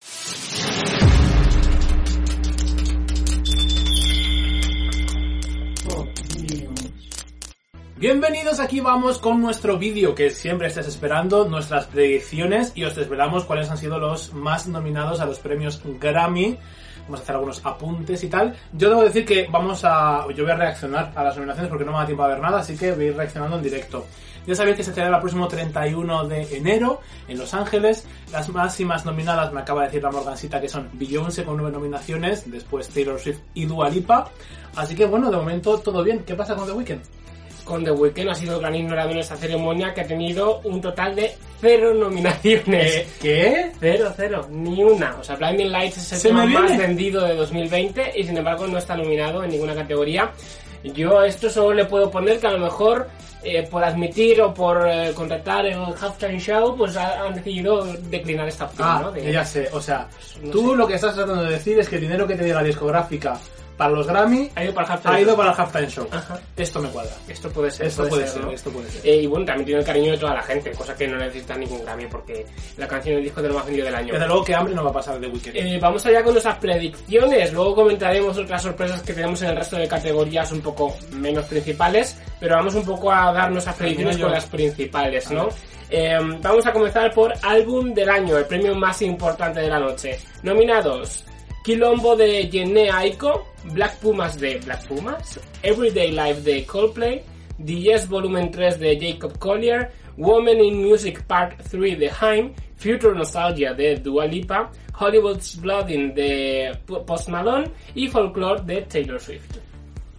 you Bienvenidos, aquí vamos con nuestro vídeo que siempre estés esperando, nuestras predicciones y os desvelamos cuáles han sido los más nominados a los premios Grammy. Vamos a hacer algunos apuntes y tal. Yo debo decir que vamos a... Yo voy a reaccionar a las nominaciones porque no me da tiempo a ver nada, así que voy a ir reaccionando en directo. Ya sabéis que se celebra el próximo 31 de enero en Los Ángeles. Las máximas nominadas, me acaba de decir la Morgancita, que son Beyoncé con nueve nominaciones, después Taylor Swift y Dua Lipa. Así que bueno, de momento todo bien. ¿Qué pasa con The Weeknd? Con The Weeknd ha sido gran ignorado en esta ceremonia que ha tenido un total de cero nominaciones. ¿Qué? Cero, cero, ni una. O sea, Blinding Lights es el Se me tema más vendido de 2020 y sin embargo no está nominado en ninguna categoría. Yo a esto solo le puedo poner que a lo mejor eh, por admitir o por eh, contratar el halftime show, pues ha- han decidido declinar esta opción, Ah, ¿no? De- ya sé. O sea, No tú sé. lo que estás tratando de decir es que el dinero que te llega la discográfica para los Grammy Ha ido para el halftime ha ido show. para el halftime show. Ajá. Esto me cuadra. Esto puede ser. Esto puede ser, ¿no? esto puede ser. Eh, y bueno, también tiene el cariño de toda la gente, cosa que no necesita ningún Grammy porque la canción es el disco de lo más vendido del año. Desde luego que hambre no va a pasar de Weekend. Eh, vamos allá con nuestras predicciones. Luego comentaremos otras sorpresas que tenemos en el resto de categorías un poco menos principales, pero vamos un poco a dar nuestras predicciones con las principales, ¿no? Eh, vamos a comenzar por álbum del año, el premio más importante de la noche. Nominados: Quilombo de Jhené Aiko, Black Pumas de Black Pumas, Everyday Life de Coldplay, The Yes Volumen 3 de Jacob Collier, Woman in Music Part 3 de Haim, Future Nostalgia de Dua Lipa, Hollywood's Blooding de Post Malone y Folklore de Taylor Swift.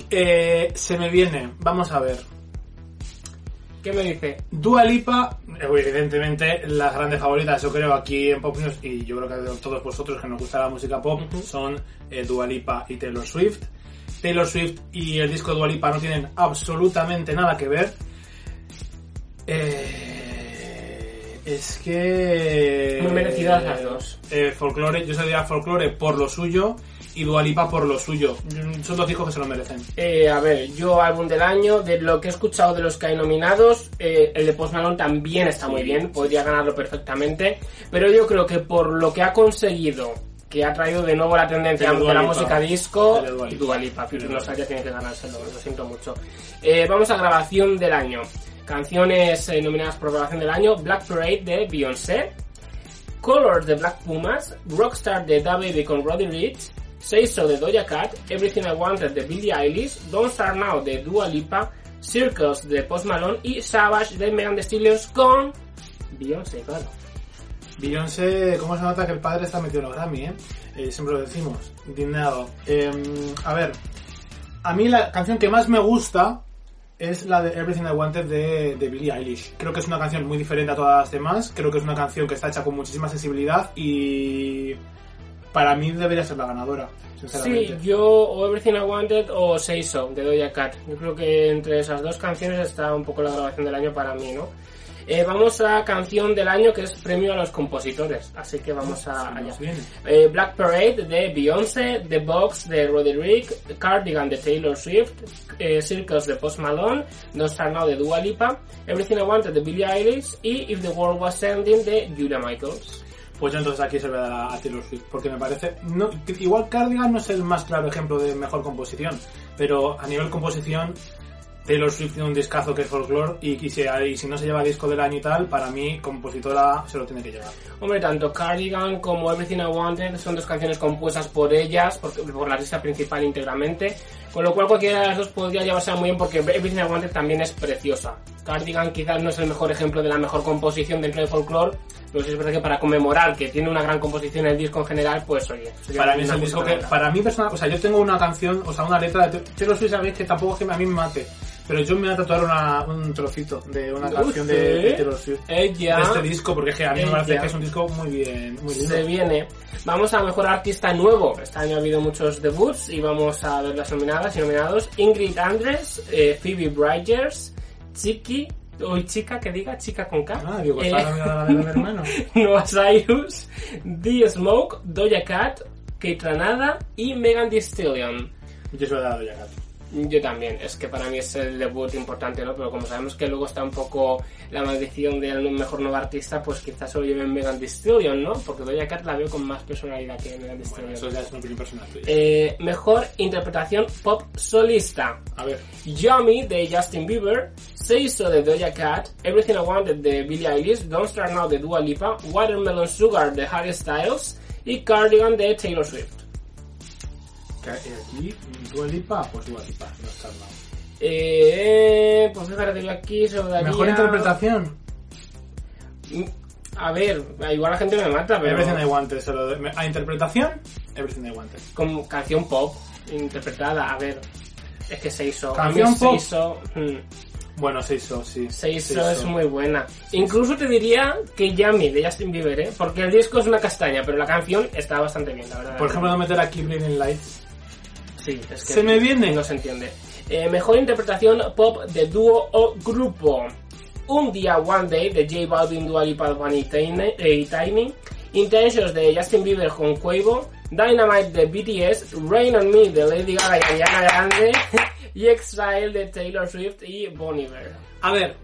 Eh, se me viene, vamos a ver. ¿Qué me dice? Dua Lipa, evidentemente las grandes favoritas, yo creo, aquí en Pop News, y yo creo que de todos vosotros que nos gusta la música pop, son eh, Dua Lipa y Taylor Swift. Taylor Swift y el disco Dua Lipa no tienen absolutamente nada que ver. Eh, es que... Muy merecidas las dos. Eh, folklore, yo se diría folklore por lo suyo y Dua Lipa por lo suyo. Son dos discos que se lo merecen. Eh, a ver, yo álbum del año, de lo que he escuchado de los que hay nominados, eh, el de Post Malone también está muy bien, podría ganarlo perfectamente, pero yo creo que por lo que ha conseguido, que ha traído de nuevo la tendencia de la música disco. Dua Lipa, Future Nostalgia tiene que ganárselo, lo siento mucho. Eh, vamos a grabación del año. Canciones eh, nominadas por grabación del año, Black Parade de Beyoncé, Colors de Black Pumas, Rockstar de Da Baby con Roddy Ricch, Say So de Doja Cat, Everything I Wanted de Billie Eilish, Don't Start Now de Dua Lipa, Circles de Post Malone y Savage de Megan Thee Stallion con Beyoncé, claro. Beyoncé, ¿cómo se nota que el padre está metido en los Grammy, eh? Eh, siempre lo decimos, indignado. Eh, a ver, a mí la canción que más me gusta es la de Everything I Wanted de, de Billie Eilish. Creo que es una canción muy diferente a todas las demás, creo que es una canción que está hecha con muchísima sensibilidad y para mí debería ser la ganadora, Sí, yo o Everything I Wanted o Say So de Doja Cat. Yo creo que entre esas dos canciones está un poco la grabación del año para mí, ¿no? Eh, vamos a canción del año que es premio a los compositores, así que vamos a allá. Eh, Black Parade de Beyoncé, The Box de Roddy Rick, Cardigan de Taylor Swift, eh, Circles de Post Malone, Don't Start Now de Dua Lipa, Everything I Wanted de Billie Eilish y If the World Was Ending de Julia Michaels. Pues yo entonces aquí se voy a dar a, Taylor Swift, porque me parece... No, igual Cardigan no es el más claro ejemplo de mejor composición, pero a nivel composición, Taylor Swift tiene un discazo que es folklore y, si, no se lleva disco del año y tal, para mí, compositora, se lo tiene que llevar. Hombre, tanto Cardigan como Everything I Wanted son dos canciones compuestas por ellas, por, por la lista principal íntegramente, con lo cual cualquiera de las dos podría llevarse muy bien porque Everything I Wanted también es preciosa. Cardigan quizás no es el mejor ejemplo de la mejor composición dentro de folklore, Pero sí es verdad que para conmemorar que tiene una gran composición el disco en general, pues oye. Para mí es un disco que, para mí personal, o sea, yo tengo una canción, o sea, una letra de Taylor Swift, sabéis que tampoco es que a mí me mate, pero yo me voy a tatuar una, un trocito de una canción de, de Taylor Swift. Ella De este disco, porque a mí me parece que es un disco muy bien, muy lindo. se viene. Vamos a mejor artista nuevo. Este año ha habido muchos debuts y vamos a ver las nominadas y nominados. Ingrid Andres, eh, Phoebe Bridgers, Chiqui, hoy chica que diga, chica con K. Ah, digo, eh, está nominada la de mi hermano. Noah Cyrus, The Smoke, Doja Cat, Kate Ranada y Megan Thee Stallion. Yo se lo he dado ya, gato. Yo también, es que para mí es el debut importante, ¿no? Pero como sabemos que luego está un poco la maldición del mejor nuevo artista, pues quizás solo lleven Megan Thee Stallion, ¿no? Porque Doja Cat la veo con más personalidad que Megan Thee Bueno, Stallion. eso ya es una opinión personal tuya. Eh, mejor interpretación pop solista. A ver, Yummy de Justin Bieber, Say So de Doja Cat, Everything I Wanted de Billie Eilish, Don't Start Now de Dua Lipa, Watermelon Sugar de Harry Styles y Cardigan de Taylor Swift. Que aquí, Dua Lipa, pues Dua Lipa, no está mal. Eh, pues yo aquí se lo daría... Mejor interpretación. Mm, A ver, igual la gente me mata, pero Everything I Wanted, se lo doy. A interpretación, Everything I Wanted. con canción pop interpretada, a ver, es que se hizo. ¿Canción pop? Se hizo, mm, Bueno, se hizo, sí. se hizo Se es muy buena. Incluso te diría que Yummy de Justin Bieber, ¿eh? Porque el disco es una castaña, pero la canción está bastante bien, la verdad. Por ejemplo, no meter aquí Blinding Lights. Sí, es que ¿se me viene? No se entiende. Eh, mejor interpretación pop de dúo o grupo. Un día One Day de J Balvin, Dua Lipa, y Tiny, eh. Intentions de Justin Bieber con Quavo. Dynamite de BTS. Rain on Me de Lady Gaga y Ariana Grande. y Exile de Taylor Swift y Bon Iver. A ver,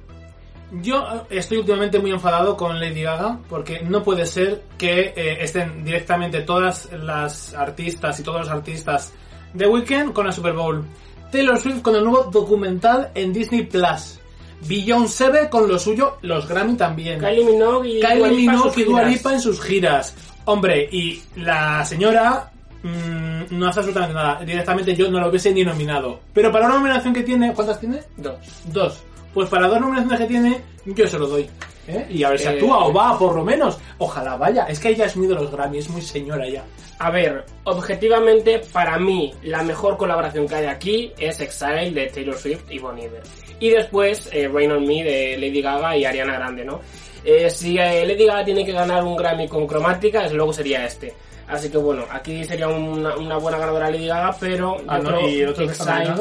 yo estoy últimamente muy enfadado con Lady Gaga porque no puede ser que eh, estén directamente todas las artistas y todos los artistas de Weekend con la Super Bowl. Taylor Swift con el nuevo documental en Disney Plus. Beyoncé con lo suyo, los Grammy también. Kylie Minogue y Kylie Minogue y Dua. Lipa en sus giras. Hombre, y la señora mm, no hace absolutamente nada. Directamente yo no lo hubiese ni nominado. Pero para una nominación que tiene, ¿cuántas tiene? Dos. Dos. Pues para dos nominaciones que tiene, yo se lo doy. ¿eh? Y a ver si Eh, actúa o va, por lo menos. Ojalá vaya. Es que ella ha asumido los Grammy, es muy señora ya. A ver, objetivamente, para mí, la mejor colaboración que hay aquí es Exile de Taylor Swift y Bon Iver. Y después, eh, Rain on Me de Lady Gaga y Ariana Grande, ¿no? Eh, si eh, Lady Gaga tiene que ganar un Grammy con cromática, desde luego sería este. Así que bueno, aquí sería una, una buena ganadora Lady Gaga, pero Ah, ¿Y el otro Exile,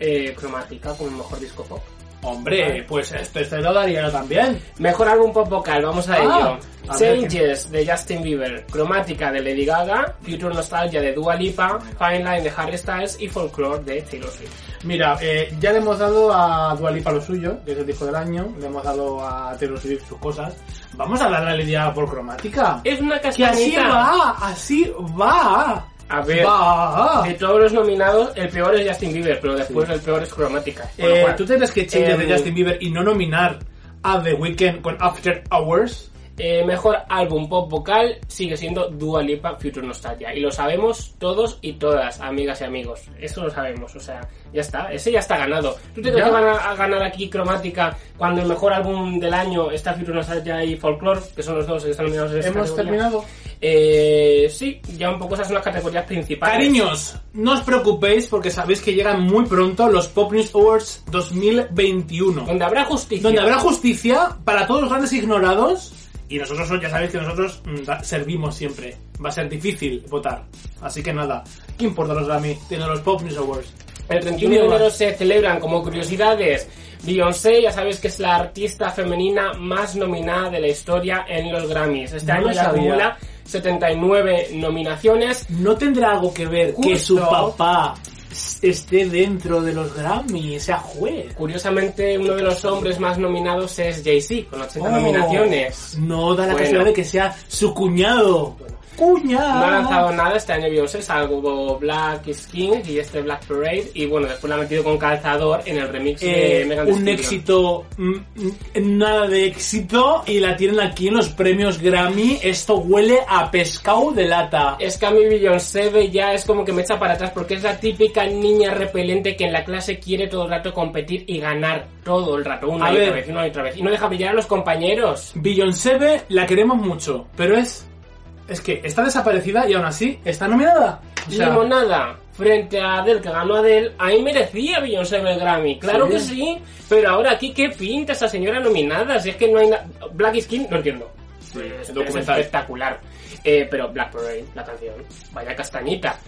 eh, cromática como mejor disco pop. Hombre, pues esto, esto lo daría yo también. Mejor álbum pop vocal, vamos a Ah, ello. Changes de Justin Bieber, Cromática de Lady Gaga, Future Nostalgia de Dua Lipa, Fine Line de Harry Styles y Folklore de Taylor Swift. Mira, eh, ya le hemos dado a Dua Lipa lo suyo, que es el disco del año. Le hemos dado a Taylor Swift sus cosas. Vamos a darle a Lady Gaga por cromática. Es una Que así castañita. va, así va. A ver, de todos los nominados, el peor es Justin Bieber, pero después el peor es Cromática. Eh, ¿Tú crees que em, de Justin Bieber y no nominar a The Weeknd con After Hours? Eh, mejor álbum pop vocal sigue siendo Dua Lipa Future Nostalgia. Y lo sabemos todos y todas, amigas y amigos. Eso lo sabemos, o sea, ya está. Ese ya está ganado. ¿Tú te crees que van a, a ganar aquí Cromática cuando el mejor álbum del año está Future Nostalgia y Folklore, que son los dos que están nominados en esta ¿Hemos categoría? terminado? Eh, sí, ya un poco esas son las categorías principales. Cariños, no os preocupéis porque sabéis que llegan muy pronto los Pop News Awards 2021. Donde habrá justicia. Donde habrá justicia para todos los grandes ignorados. Y nosotros ya sabéis que nosotros mm, servimos siempre. Va a ser difícil votar. Así que nada, ¿qué importa los Grammy? Tienen los Pop News Awards. El 31 de enero se celebran como curiosidades. Beyoncé, ya sabéis que es la artista femenina más nominada de la historia en los Grammys. Este No año ya acumula 79 nominaciones. ¿No tendrá algo que ver que Justo. su papá esté dentro de los Grammy, sea juez? Curiosamente, uno de los hombres más nominados es Jay-Z, con 80 Oh, nominaciones. No da la Bueno. casualidad de que sea su cuñado. cuña. No ha lanzado nada este año Beyoncé, salvo Black Skin y este Black Parade. Y bueno, después la ha metido con calzador en el remix de Eh, Megan un éxito, mm, mm, nada de éxito, y la tienen aquí en los premios Grammy. Esto huele a pescado de lata. Es que a mí Beyoncé ya es como que me echa para atrás porque es la típica niña repelente que en la clase quiere todo el rato competir y ganar todo el rato, una A y ver. otra vez, una y otra vez. Y no deja brillar a los compañeros. Beyoncé la queremos mucho, pero es. Es que está desaparecida y aún así está nominada. O sea, Limonada frente a Adele que ganó Adele, ahí merecía Beyoncé el Grammy. Claro Sí. que sí, pero ahora aquí qué pinta esa señora nominada. Si es que no hay nada. Black Skin, no entiendo. Es, es documental. espectacular. Eh, pero Black Parade, la canción, vaya castañita.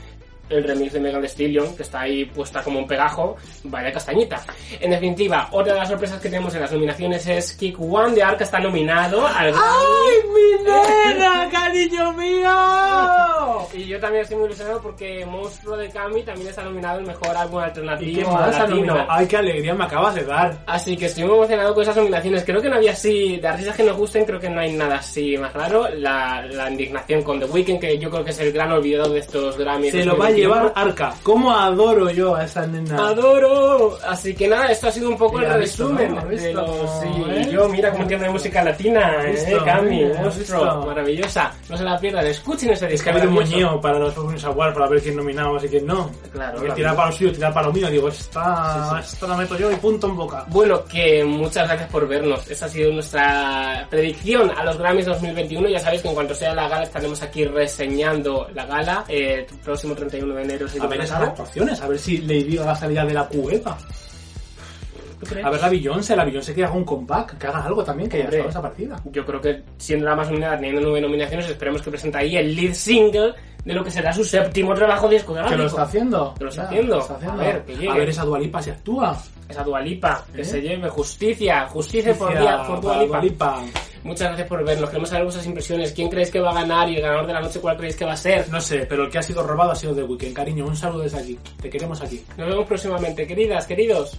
El remix de Megan Thee Stallion, que está ahí puesta como un pegajo, vaya castañita. En definitiva, otra de las sorpresas que tenemos en las nominaciones es Kick One de Arca está nominado al. ¡Ay, mi nena, cariño mío! Y yo también estoy muy ilusionado porque Monstruo de Cami también está nominado el mejor álbum alternativo ¿Y qué más ha latino. ¡Ay, qué alegría me acabas de dar! Así que estoy muy emocionado con esas nominaciones. Creo que no había así, de artistas que nos gusten, creo que no hay nada así más raro. La, la indignación con The Weeknd, que yo creo que es el gran olvidado de estos Grammys. Se lo va a 2021. Llevar Arca. ¿Cómo adoro yo a esa nena? ¡Adoro! Así que nada, esto ha sido un poco el visto, resumen ¿no? Ha de visto. Sí, yo mira cómo entiendo de música latina, eh, Cami, monstruo, maravillosa. No se la pierdan, escuchen ese Es disco que ha habido un moñeo para los Premios Awards para ver quién nominaba y quién no. Claro, Que tirar para lo suyo, tirar para lo mío. Digo, esta, Sí, esta la meto yo y punto en boca. Bueno, que muchas gracias por vernos. Esa ha sido nuestra predicción a los Grammys 2021. Ya sabéis que en cuanto sea la gala estaremos aquí reseñando la gala. Eh, el próximo 31 de enero. si A ver esas actuaciones, a ver si Lady Gaga salía de la cubeta. ¿Tú crees? A ver la Beyoncé, la Beyoncé que haga un comeback, que haga algo también, que haya estado desaparecida. Yo creo que siendo la más nominada, teniendo nueve nominaciones, esperemos que presente ahí el lead single de lo que será su séptimo trabajo discográfico. Que lo está haciendo. Que lo está Ya, haciendo. lo está haciendo. A ver, que llegue. A ver esa Dualipa si actúa. Esa Dualipa, que ¿Eh? se lleve justicia, justicia, por, día, por Dua para Lipa. Dua Lipa. Muchas gracias por vernos. Queremos saber vuestras impresiones. ¿Quién creéis que va a ganar? Y el ganador de la noche, ¿cuál creéis que va a ser? No sé, pero el que ha sido robado ha sido The Weeknd. Cariño, un saludo desde aquí. Te queremos aquí. Nos vemos próximamente, queridas, queridos.